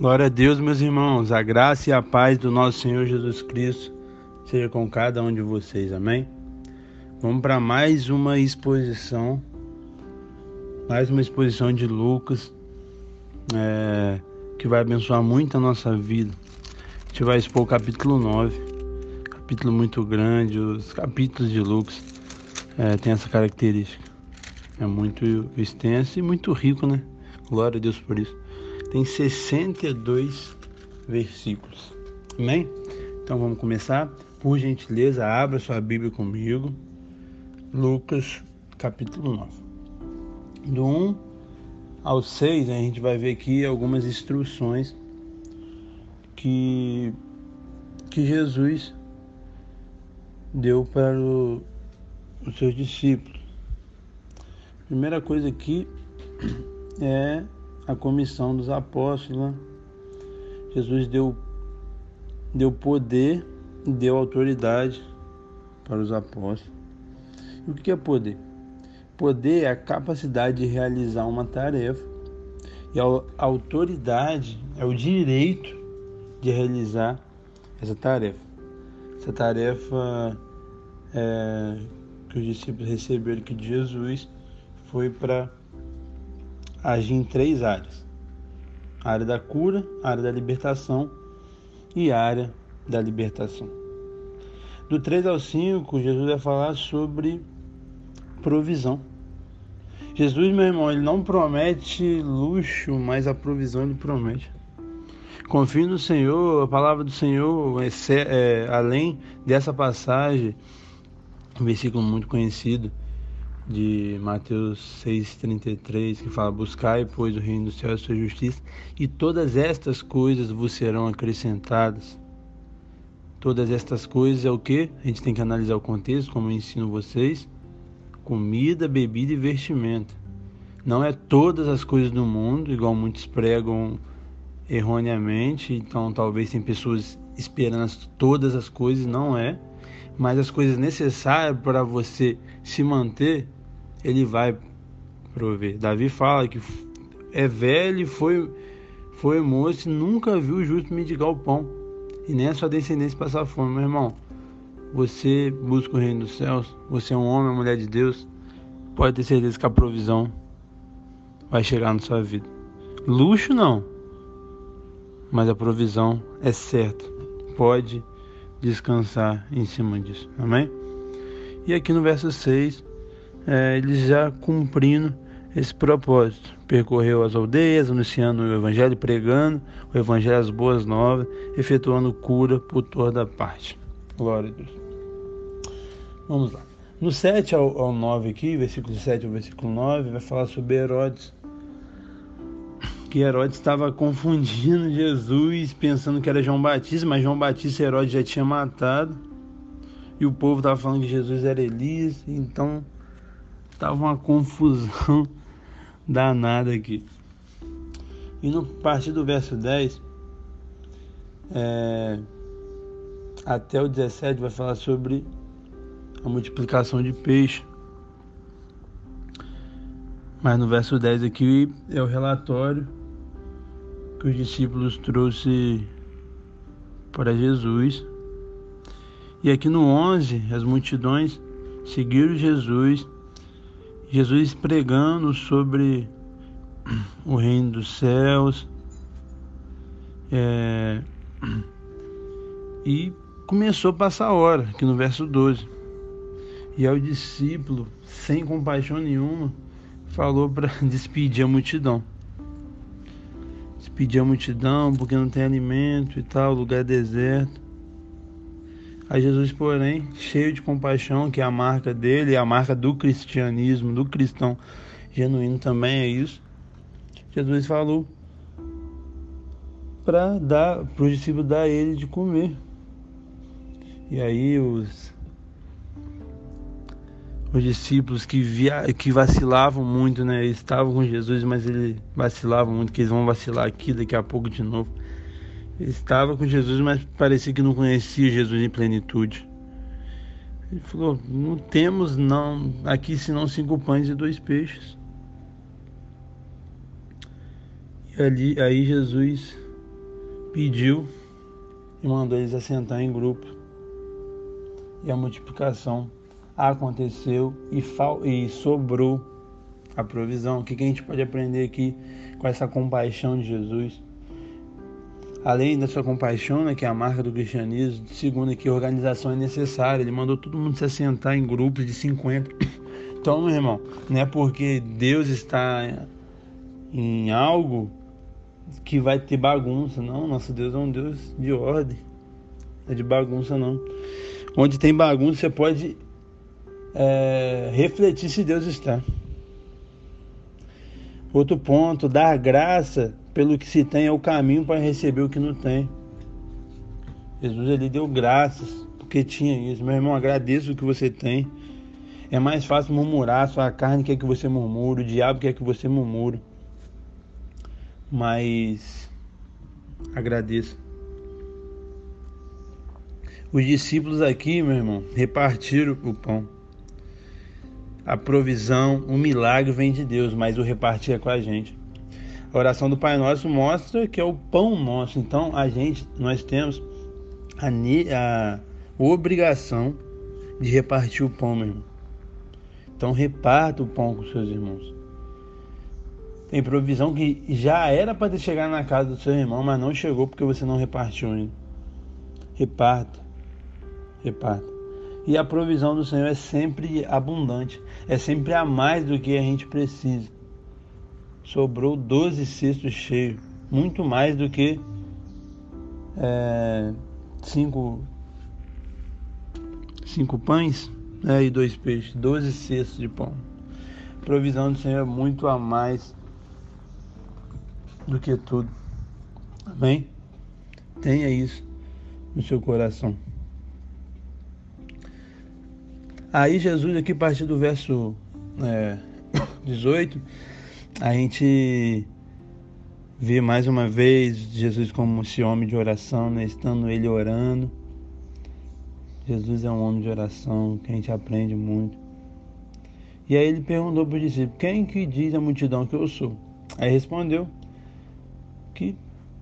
Glória a Deus, meus irmãos. A graça e a paz do nosso Senhor Jesus Cristo seja com cada um de vocês. Amém? Vamos para mais uma exposição, mais uma exposição de Lucas, é, que vai abençoar muito a nossa vida. A gente vai expor o capítulo 9, capítulo muito grande. Os capítulos de Lucas é, têm essa característica. É muito extenso e muito rico, né? Glória a Deus por isso tem 62 versículos. Amém? Então vamos começar. Por gentileza, abra sua Bíblia comigo. Lucas, capítulo 9. Do 1 ao 6, a gente vai ver aqui algumas instruções que, que Jesus deu para o, os seus discípulos. Primeira coisa aqui é a comissão dos apóstolos. Né? Jesus deu, deu poder, deu autoridade para os apóstolos. E o que é poder? Poder é a capacidade de realizar uma tarefa e a autoridade é o direito de realizar essa tarefa. Essa tarefa é, que os discípulos receberam aqui de Jesus foi para agir em três áreas: a área da cura, a área da libertação e a área da libertação. Do 3 ao 5, Jesus vai falar sobre provisão. Jesus, meu irmão, ele não promete luxo, mas a provisão ele promete. Confie no Senhor, a palavra do Senhor, é, é, além dessa passagem, um versículo muito conhecido, de Mateus 6,33, que fala: Buscai, pois, o reino do céu e a sua justiça, e todas estas coisas vos serão acrescentadas. Todas estas coisas é o que? A gente tem que analisar o contexto, como eu ensino vocês: comida, bebida e vestimenta. Não é todas as coisas do mundo, igual muitos pregam erroneamente, então talvez tem pessoas esperando todas as coisas, não é, mas as coisas necessárias para você se manter ele vai prover. Davi fala que é velho, foi, foi moço nunca viu o justo mendigar o pão. E nem a sua descendência passar fome, meu irmão. Você busca o reino dos céus, você é um homem, uma mulher de Deus, pode ter certeza que a provisão vai chegar na sua vida. Luxo não, mas a provisão é certa. Pode descansar em cima disso. Amém? E aqui no verso 6, é, eles já cumprindo esse propósito. Percorreu as aldeias, anunciando o Evangelho, pregando o Evangelho, as boas novas, efetuando cura por toda parte. Glória a Deus. Vamos lá. No 7 ao, ao 9 aqui, versículo 7 ao versículo 9, vai falar sobre Herodes. Que Herodes estava confundindo Jesus, pensando que era João Batista, mas João Batista Herodes já tinha matado. E o povo estava falando que Jesus era Elias, então Tava uma confusão danada aqui. E no partir do verso 10 é, até o 17 vai falar sobre a multiplicação de peixe. Mas no verso 10 aqui é o relatório que os discípulos trouxe para Jesus. E aqui no 11, as multidões seguiram Jesus Jesus pregando sobre o reino dos céus é, e começou a passar a hora, aqui no verso 12. E ao discípulo, sem compaixão nenhuma, falou para despedir a multidão. Despedir a multidão porque não tem alimento e tal, lugar deserto. A Jesus, porém, cheio de compaixão, que é a marca dele, é a marca do cristianismo, do cristão genuíno também é isso. Jesus falou para dar para os discípulos dar ele de comer. E aí os os discípulos que via, que vacilavam muito, né? Estavam com Jesus, mas eles vacilavam muito, que eles vão vacilar aqui daqui a pouco de novo estava com Jesus, mas parecia que não conhecia Jesus em plenitude. Ele falou: Não temos não aqui senão cinco pães e dois peixes. E ali, aí Jesus pediu e mandou eles assentar em grupo. E a multiplicação aconteceu e, e sobrou a provisão. O que, que a gente pode aprender aqui com essa compaixão de Jesus? Além dessa compaixão, né, que é a marca do cristianismo, segundo que organização é necessária. Ele mandou todo mundo se assentar em grupos de 50. Então, meu irmão, não é porque Deus está em algo que vai ter bagunça, não. Nosso Deus é um Deus de ordem, é de bagunça, não. Onde tem bagunça, você pode é, refletir se Deus está. Outro ponto, dar graça pelo que se tem é o caminho para receber o que não tem. Jesus ele deu graças porque tinha isso. Meu irmão, agradeça o que você tem. É mais fácil murmurar, sua carne quer que você murmure, o diabo quer que você murmure. Mas agradeça. Os discípulos aqui, meu irmão, repartiram o pão a provisão, o milagre vem de Deus, mas o repartir é com a gente. A oração do Pai Nosso mostra que é o pão nosso. Então a gente, nós temos a, a obrigação de repartir o pão, meu irmão. Então reparta o pão com seus irmãos. Tem provisão que já era para ter chegado na casa do seu irmão, mas não chegou porque você não repartiu ainda. Reparta. Reparta. E a provisão do Senhor é sempre abundante, é sempre a mais do que a gente precisa. Sobrou 12 cestos cheios, muito mais do que é, cinco, cinco pães né, e dois peixes, 12 cestos de pão. Provisão do Senhor é muito a mais do que tudo. Amém? Tenha isso no seu coração. Aí Jesus aqui a partir do verso é, 18, a gente vê mais uma vez Jesus como esse homem de oração, né? estando ele orando. Jesus é um homem de oração que a gente aprende muito. E aí ele perguntou para o discípulo, quem que diz a multidão que eu sou? Aí respondeu que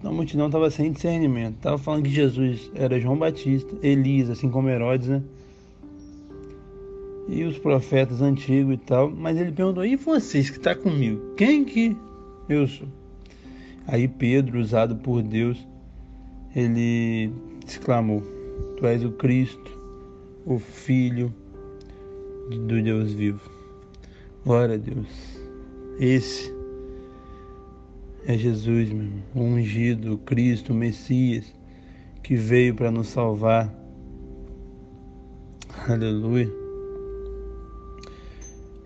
a multidão estava sem discernimento. Estava falando que Jesus era João Batista, Elias, assim como Herodes, né? E os profetas antigos e tal, mas ele perguntou: e vocês que estão tá comigo? Quem que eu sou? Aí Pedro, usado por Deus, ele exclamou: Tu és o Cristo, o Filho do Deus vivo. Glória a Deus. Esse é Jesus, meu irmão, o ungido, o Cristo, o Messias, que veio para nos salvar. Aleluia.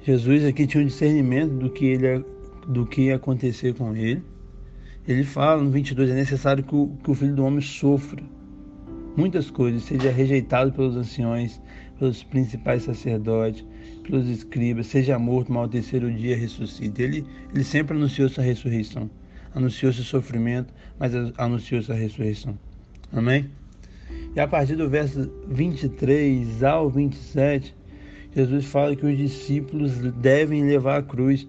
Jesus aqui tinha um discernimento do que, ele, do que ia acontecer com ele. Ele fala no 22: é necessário que o, que o filho do homem sofra muitas coisas, seja rejeitado pelos anciões, pelos principais sacerdotes, pelos escribas, seja morto, mal terceiro dia ressuscita. Ele, ele sempre anunciou essa ressurreição, anunciou seu sofrimento, mas anunciou essa ressurreição. Amém? E a partir do verso 23 ao 27, Jesus fala que os discípulos devem levar a cruz.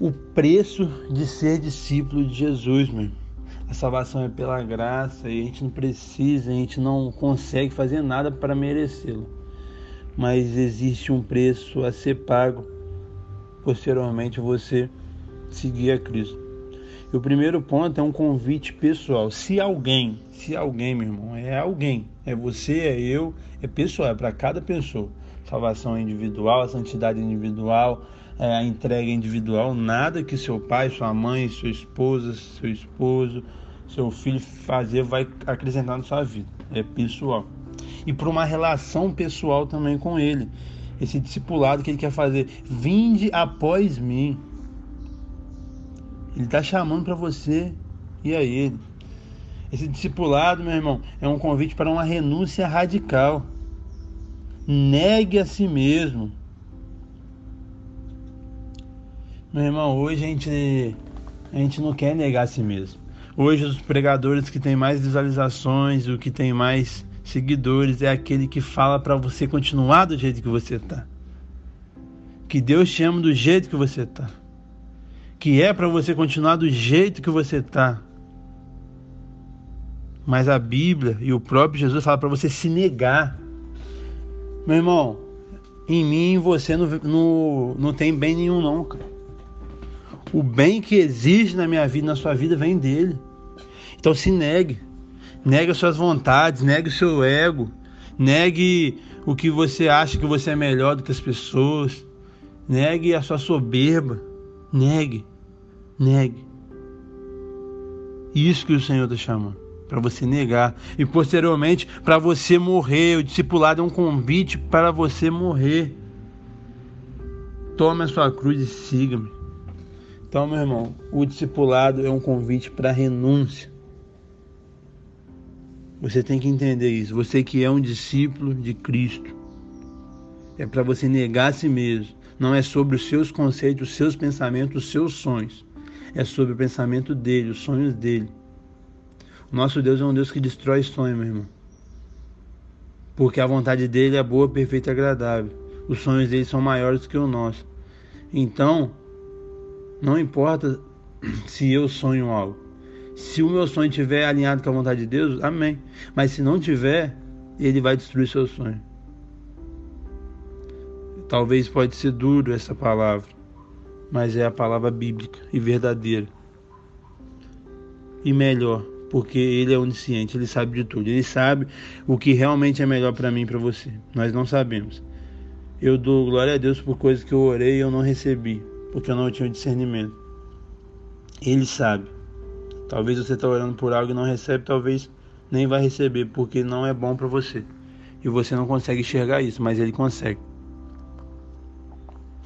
O preço de ser discípulo de Jesus, meu. A salvação é pela graça e a gente não precisa, a gente não consegue fazer nada para merecê-lo. Mas existe um preço a ser pago posteriormente você seguir a Cristo. E o primeiro ponto é um convite pessoal. Se alguém, se alguém, meu irmão, é alguém, é você, é eu, é pessoal, é para cada pessoa salvação individual, a santidade individual, é, a entrega individual, nada que seu pai, sua mãe, sua esposa, seu esposo, seu filho fazer vai acrescentar na sua vida. É pessoal. E para uma relação pessoal também com ele. Esse discipulado que ele quer fazer. Vinde após mim. Ele está chamando para você e a ele. Esse discipulado, meu irmão, é um convite para uma renúncia radical. Negue a si mesmo. Meu irmão, hoje a gente, a gente não quer negar a si mesmo. Hoje os pregadores que têm mais visualizações, o que tem mais seguidores é aquele que fala para você continuar do jeito que você está. Que Deus te ama do jeito que você está. Que é para você continuar do jeito que você está. Mas a Bíblia e o próprio Jesus fala para você se negar. Meu irmão, em mim você não, não, não tem bem nenhum, não, cara. O bem que existe na minha vida, na sua vida, vem dele. Então se negue. Negue as suas vontades, negue o seu ego, negue o que você acha que você é melhor do que as pessoas, negue a sua soberba, negue, negue. Isso que o Senhor está chamando, para você negar e posteriormente para você morrer. O discipulado é um convite para você morrer. Tome a sua cruz e siga-me. Então, meu irmão, o discipulado é um convite para renúncia. Você tem que entender isso. Você que é um discípulo de Cristo. É para você negar a si mesmo. Não é sobre os seus conceitos, os seus pensamentos, os seus sonhos. É sobre o pensamento dele, os sonhos dele. Nosso Deus é um Deus que destrói sonhos, meu irmão. Porque a vontade dele é boa, perfeita e agradável. Os sonhos dele são maiores que o nosso. Então, não importa se eu sonho algo. Se o meu sonho estiver alinhado com a vontade de Deus, amém. Mas se não tiver, ele vai destruir seu sonho. Talvez pode ser duro essa palavra, mas é a palavra bíblica e verdadeira. E melhor, porque ele é onisciente, ele sabe de tudo. Ele sabe o que realmente é melhor para mim e para você. Nós não sabemos. Eu dou glória a Deus por coisas que eu orei e eu não recebi, porque eu não tinha discernimento. Ele sabe. Talvez você está orando por algo e não recebe, talvez nem vai receber, porque não é bom para você. E você não consegue enxergar isso, mas ele consegue.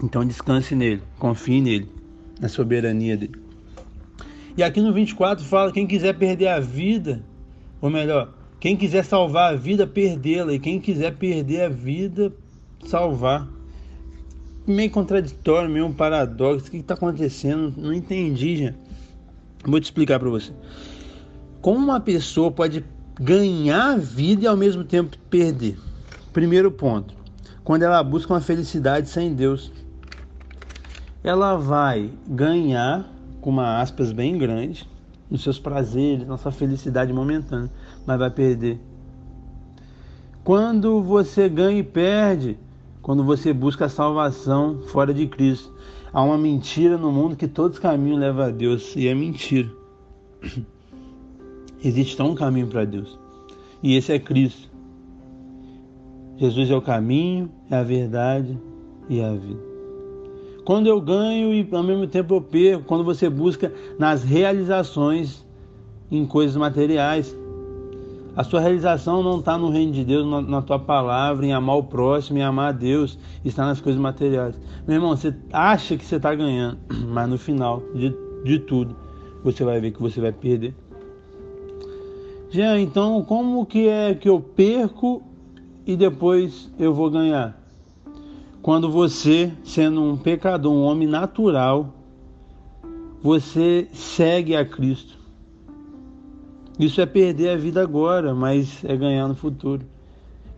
Então descanse nele, confie nele, na soberania dele. E aqui no 24 fala: quem quiser perder a vida, ou melhor, quem quiser salvar a vida, perdê-la. E quem quiser perder a vida, salvar. Meio contraditório, meio um paradoxo. O que está acontecendo? Não entendi, gente. Vou te explicar para você. Como uma pessoa pode ganhar vida e ao mesmo tempo perder? Primeiro ponto, quando ela busca uma felicidade sem Deus. Ela vai ganhar, com uma aspas bem grande, nos seus prazeres, na sua felicidade momentânea, mas vai perder. Quando você ganha e perde, quando você busca a salvação fora de Cristo, Há uma mentira no mundo que todos os caminhos levam a Deus e é mentira. Existe só um caminho para Deus e esse é Cristo. Jesus é o caminho, é a verdade e é a vida. Quando eu ganho e ao mesmo tempo eu perco, quando você busca nas realizações em coisas materiais, a sua realização não está no reino de Deus, na, na, tua palavra, em amar o próximo, em amar a Deus, está nas coisas materiais. Meu irmão, você acha que você está ganhando, mas no final de, de tudo, você vai ver que você vai perder. Já então, como que é que eu perco e depois eu vou ganhar? Quando você, sendo um pecador, um homem natural, você segue a Cristo. Isso é perder a vida agora, mas é ganhar no futuro.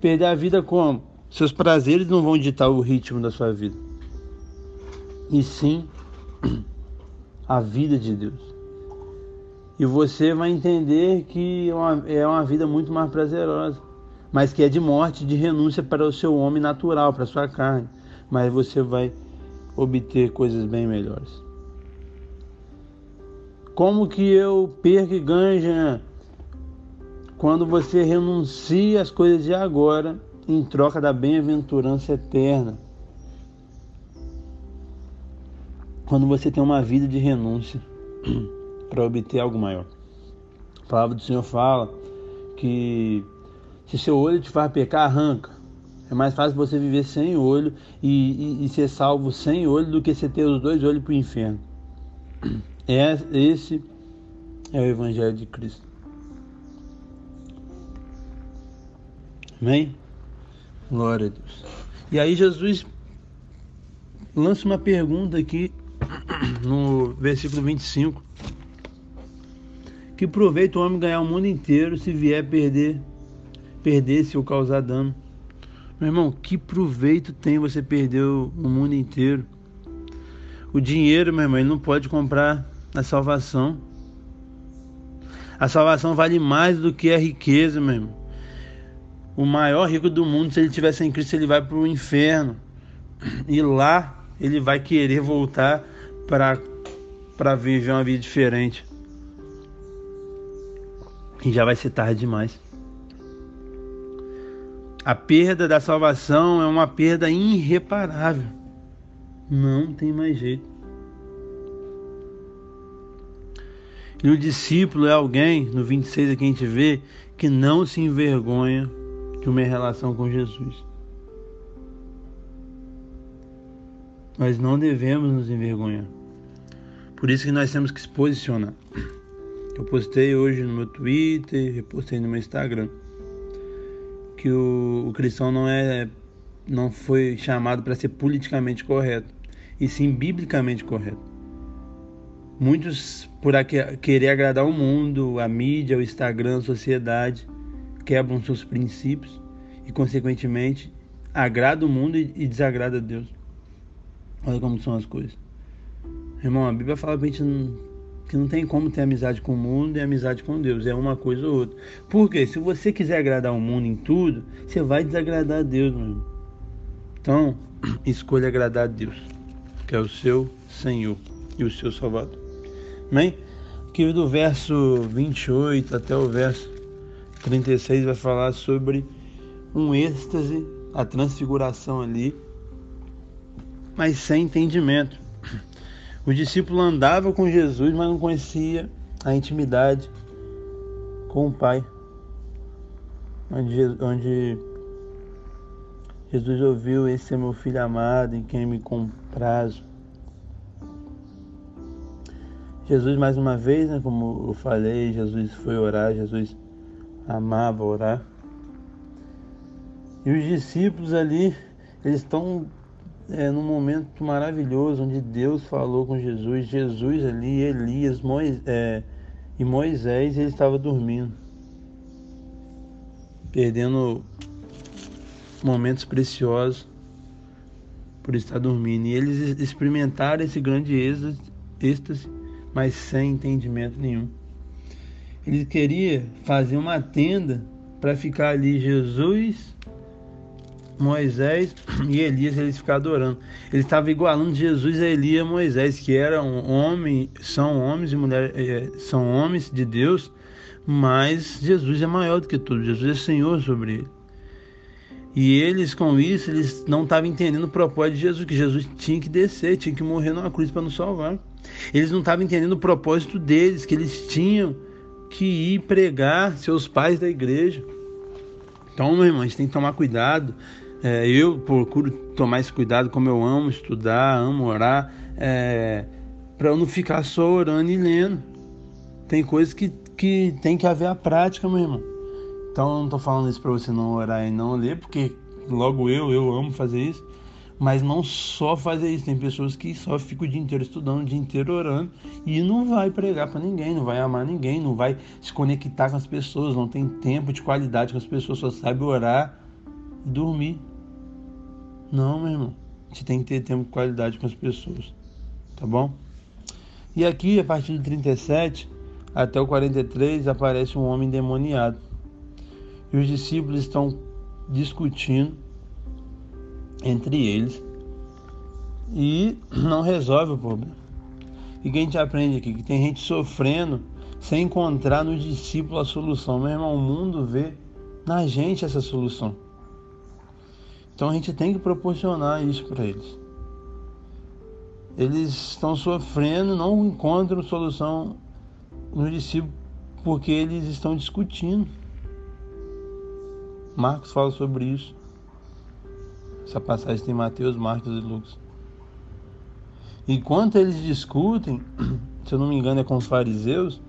Perder a vida como? Seus prazeres não vão ditar o ritmo da sua vida. E sim a vida de Deus. E você vai entender que é uma, é uma vida muito mais prazerosa, mas que é de morte, de renúncia para o seu homem natural, para a sua carne. Mas você vai obter coisas bem melhores. Como que eu perco e ganho, Jean? quando você renuncia às coisas de agora em troca da bem-aventurança eterna. Quando você tem uma vida de renúncia para obter algo maior. A palavra do Senhor fala que se seu olho te faz pecar, arranca. É mais fácil você viver sem olho e, e, e ser salvo sem olho do que você ter os dois olhos para o inferno. É, esse é o Evangelho de Cristo. Amém? Glória a Deus. E aí Jesus lança uma pergunta aqui no versículo 25. Que proveito o homem ganhar o mundo inteiro se vier perder, perder-se ou causar dano? Meu irmão, que proveito tem você perder o mundo inteiro? O dinheiro, meu irmão, ele não pode comprar a salvação. A salvação vale mais do que a riqueza, meu irmão. O maior rico do mundo, se ele tiver sem Cristo, ele vai para o inferno. E lá ele vai querer voltar para viver uma vida diferente. E já vai ser tarde demais. A perda da salvação é uma perda irreparável. Não tem mais jeito. E o discípulo é alguém, no 26 aqui a gente vê, que não se envergonha de uma relação com Jesus. Nós não devemos nos envergonhar. Por isso que nós temos que se posicionar. Eu postei hoje no meu Twitter, repostei no meu Instagram, que o, o cristão não é não foi chamado para ser politicamente correto, e sim biblicamente correto. Muitos, por querer agradar o mundo, a mídia, o Instagram, a sociedade, quebram seus princípios e, consequentemente, agrada o mundo e desagrada a Deus. Olha como são as coisas. Irmão, a Bíblia fala pra gente que não tem como ter amizade com o mundo e amizade com Deus. É uma coisa ou outra. Porque se você quiser agradar o mundo em tudo, você vai desagradar a Deus, meu irmão. Então, escolha agradar a Deus, que é o seu Senhor e o seu Salvador. Amém? Aqui do verso 28 até o verso 36 vai falar sobre um êxtase, a transfiguração ali, mas sem entendimento. O discípulo andava com Jesus, mas não conhecia a intimidade com o Pai, onde, onde Jesus ouviu: Esse é meu filho amado, em quem me comprazo. Jesus, mais uma vez, né, como eu falei, Jesus foi orar, Jesus amava orar. E os discípulos ali, eles estão é, num momento maravilhoso onde Deus falou com Jesus. Jesus ali, Elias Moisés, é, e Moisés, ele estava dormindo, perdendo momentos preciosos por estar dormindo. E eles experimentaram esse grande êxtase mas sem entendimento nenhum. Ele queria fazer uma tenda para ficar ali Jesus, Moisés e Elias, eles ficaram adorando. Ele estava igualando Jesus a Elias e Moisés, que eram homem, são homens e mulheres, é, são homens de Deus, mas Jesus é maior do que tudo, Jesus é Senhor sobre ele. E eles, com isso, eles não estavam entendendo o propósito de Jesus, que Jesus tinha que descer, tinha que morrer numa cruz para nos salvar. Eles não estavam entendendo o propósito deles, que eles tinham que ir pregar seus pais da igreja. Então, meu irmão, a gente tem que tomar cuidado. É, eu procuro tomar esse cuidado, como eu amo estudar, amo orar, é, para eu não ficar só orando e lendo. Tem coisas que, que tem que haver a prática, meu irmão. Então, eu não estou falando isso para você não orar e não ler, porque logo eu, eu amo fazer isso. Mas não só fazer isso, tem pessoas que só ficam o dia inteiro estudando, o dia inteiro orando e não vai pregar para ninguém, não vai amar ninguém, não vai se conectar com as pessoas, não tem tempo de qualidade com as pessoas, só sabe orar e dormir. Não, meu irmão. Você tem que ter tempo de qualidade com as pessoas. Tá bom? E aqui, a partir do 37 até o 43, aparece um homem demoniado. E os discípulos estão discutindo entre eles e não resolve o problema. E que a gente aprende aqui? Que tem gente sofrendo sem encontrar no discípulo a solução. Meu irmão, o mundo vê na gente essa solução. Então a gente tem que proporcionar isso para eles. Eles estão sofrendo, não encontram solução no discípulo porque eles estão discutindo. Marcos fala sobre isso. Essa passagem tem Mateus, Marcos e Lucas. Enquanto eles discutem, se eu não me engano é com os fariseus,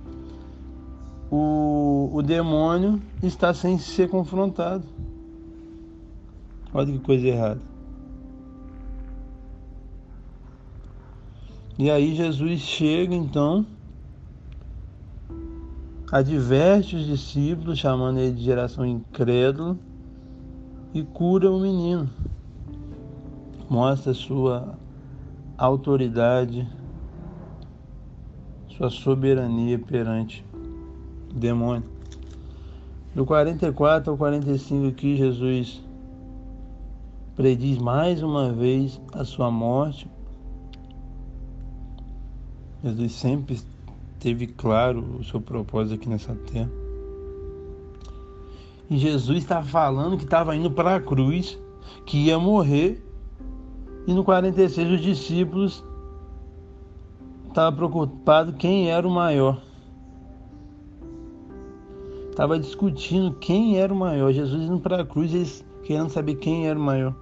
o, o demônio está sem ser confrontado. Olha que coisa errada. E aí Jesus chega então, adverte os discípulos, chamando ele de geração incrédula, e cura o menino mostra sua autoridade, sua soberania perante demônio. Do 44 ao 45 aqui, Jesus prediz mais uma vez a sua morte. Jesus sempre teve claro o seu propósito aqui nessa terra. E Jesus estava falando que estava indo para a cruz, que ia morrer. E no 46 os discípulos estavam preocupados quem era o maior estava discutindo quem era o maior. Jesus indo para a cruz, eles querendo saber quem era o maior.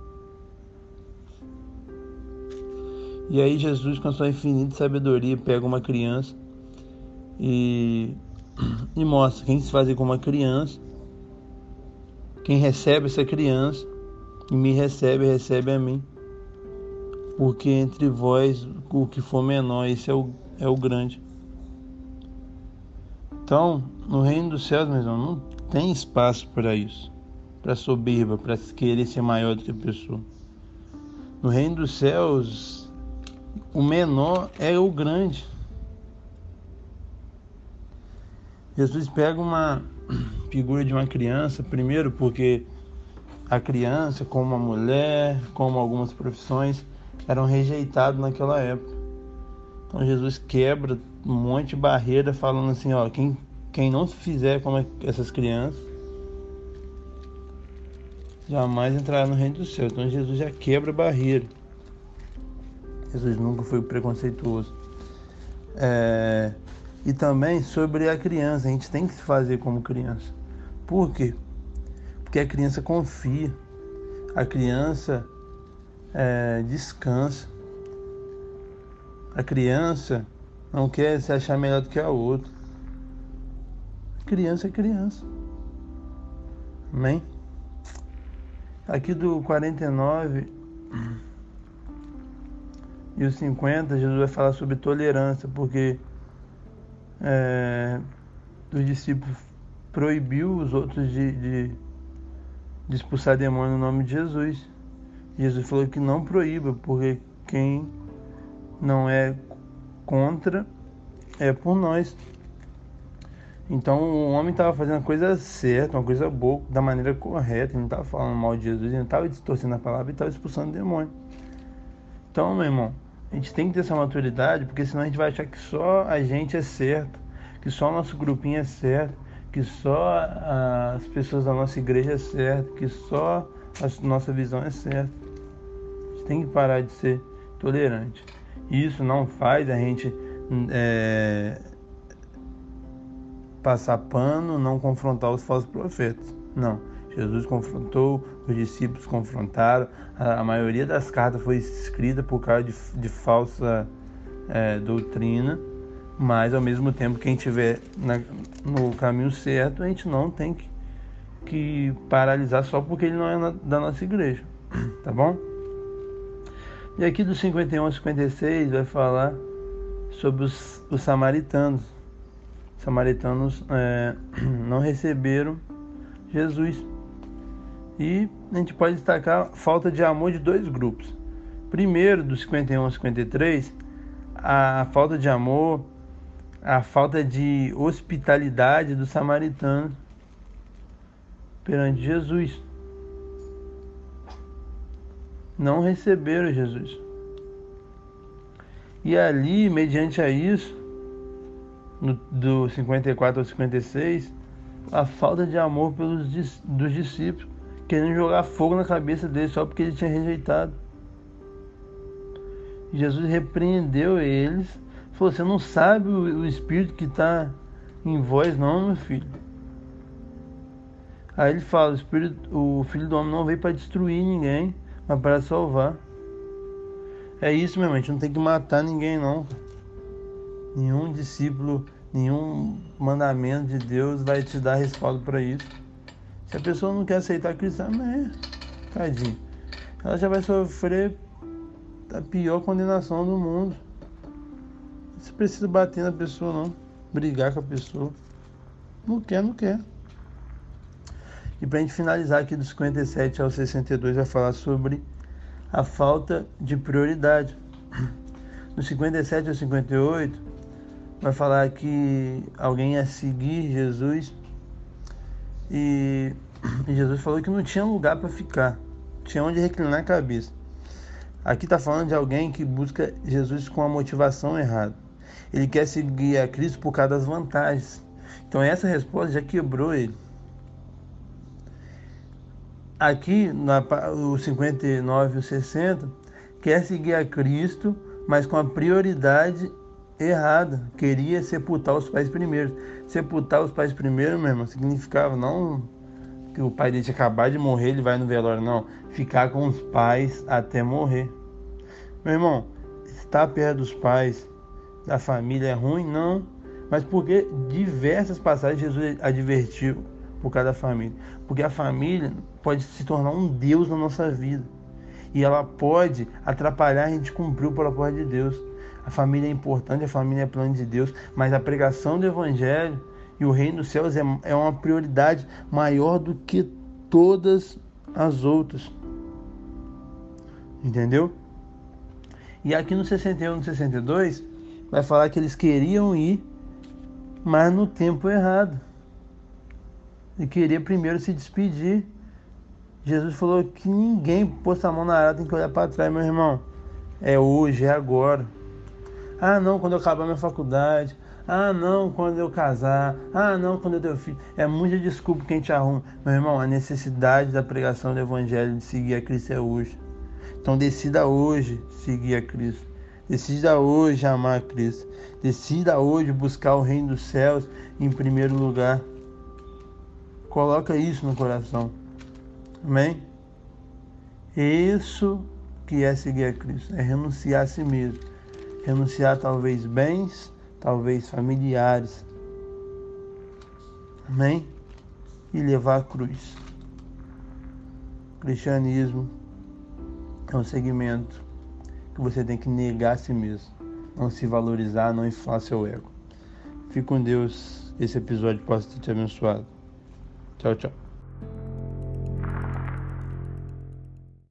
E aí Jesus, com a sua infinita sabedoria, pega uma criança e, e mostra quem se faz com uma criança, quem recebe essa criança e me recebe, recebe a mim. Porque entre vós o que for menor, esse é o, é o grande. Então, no reino dos céus, meu irmão, não tem espaço para isso, para soberba, para querer ser maior do que a pessoa. No reino dos céus, o menor é o grande. Jesus pega uma figura de uma criança, primeiro porque a criança, como a mulher, como algumas profissões, eram rejeitados naquela época. Então Jesus quebra um monte de barreira falando assim, ó, quem, quem não fizer como essas crianças jamais entrará no reino do céu. Então Jesus já quebra a barreira. Jesus nunca foi preconceituoso. É, e também sobre a criança, a gente tem que se fazer como criança. Por quê? Porque a criança confia, a criança é, descansa, a criança não quer se achar melhor do que a outra. Criança é criança. Amém? Aqui do 49 e o 50, Jesus vai falar sobre tolerância, porque é, os discípulos proibiu os outros de, de, de expulsar demônio no nome de Jesus. Jesus falou que não proíba, porque quem não é contra, é por nós. Então o homem estava fazendo a coisa certa, uma coisa boa, da maneira correta, ele não estava falando mal de Jesus, ele não estava distorcendo a palavra, ele estava expulsando o demônio. Então, meu irmão, a gente tem que ter essa maturidade, porque senão a gente vai achar que só a gente é certo, que só o nosso grupinho é certo, que só as pessoas da nossa igreja é certo, que só a nossa visão é certa. A gente tem que parar de ser tolerante. Isso não faz a gente é, passar pano, não confrontar os falsos profetas. Não. Jesus confrontou, os discípulos confrontaram, a, a maioria das cartas foi escrita por causa de, de falsa é, doutrina, mas ao mesmo tempo, quem estiver no caminho certo, a gente não tem que, que paralisar só porque ele não é na, da nossa igreja, tá bom? E aqui do 51 ao 56 vai falar sobre os, os samaritanos. Os samaritanos é, não receberam Jesus. E a gente pode destacar a falta de amor de dois grupos. Primeiro, do 51 ao 53, a falta de amor, a falta de hospitalidade dos samaritanos perante Jesus não receberam Jesus. E ali, mediante a isso, no, do 54 ao 56, a falta de amor pelos dos discípulos, querendo jogar fogo na cabeça deles só porque ele tinha rejeitado. Jesus repreendeu eles, falou: Você não sabe o, espírito que está em vós, não, meu filho. Aí ele fala: o, espírito, o filho do homem não veio para destruir ninguém, mas para salvar. É isso mesmo, a gente não tem que matar ninguém não. Nenhum discípulo, nenhum mandamento de Deus vai te dar respaldo para isso. Se a pessoa não quer aceitar Cristo, amém. Tadinho. Ela já vai sofrer a pior condenação do mundo. Você precisa bater na pessoa não. Brigar com a pessoa. Não quer, não quer. E para a gente finalizar aqui do 57 ao 62, vai falar sobre a falta de prioridade. Do 57 ao 58, vai falar que alguém ia seguir Jesus e, e Jesus falou que não tinha lugar para ficar, tinha onde reclinar a cabeça. Aqui está falando de alguém que busca Jesus com a motivação errada. Ele quer seguir a Cristo por causa das vantagens. Então essa resposta já quebrou ele. Aqui, na, o 59 e o 60, quer seguir a Cristo, mas com a prioridade errada. Queria sepultar os pais primeiro. Sepultar os pais primeiro, meu irmão, significava não que o pai dele acabado de morrer, ele vai no velório, não. Ficar com os pais até morrer. Meu irmão, estar perto dos pais, da família é ruim? Não. Mas porque diversas passagens Jesus advertiu por cada família. Porque a família pode se tornar um Deus na nossa vida. E ela pode atrapalhar a gente cumprir o propósito de Deus. A família é importante, a família é plano de Deus, mas a pregação do Evangelho e o reino dos céus é, é uma prioridade maior do que todas as outras. Entendeu? E aqui no 61 no 62 vai falar que eles queriam ir, mas no tempo errado. E queria primeiro se despedir. Jesus falou que ninguém posta a mão na arada tem que olhar para trás, meu irmão. É hoje, é agora. Ah, não, quando eu acabar minha faculdade. Ah, não, quando eu casar. Ah, não, quando eu ter filho. É muita desculpa que a gente arruma. Meu irmão, a necessidade da pregação do Evangelho de seguir a Cristo é hoje. Então decida hoje seguir a Cristo. Decida hoje amar a Cristo. Decida hoje buscar o reino dos céus em primeiro lugar. Coloca isso no coração. Amém? Isso que é seguir a Cristo, é renunciar a si mesmo. Renunciar talvez bens, talvez familiares. Amém? E levar a cruz. O cristianismo é um segmento que você tem que negar a si mesmo, não se valorizar, não inflar seu ego. Fique com Deus, esse episódio possa ter te abençoado. Tchau, tchau.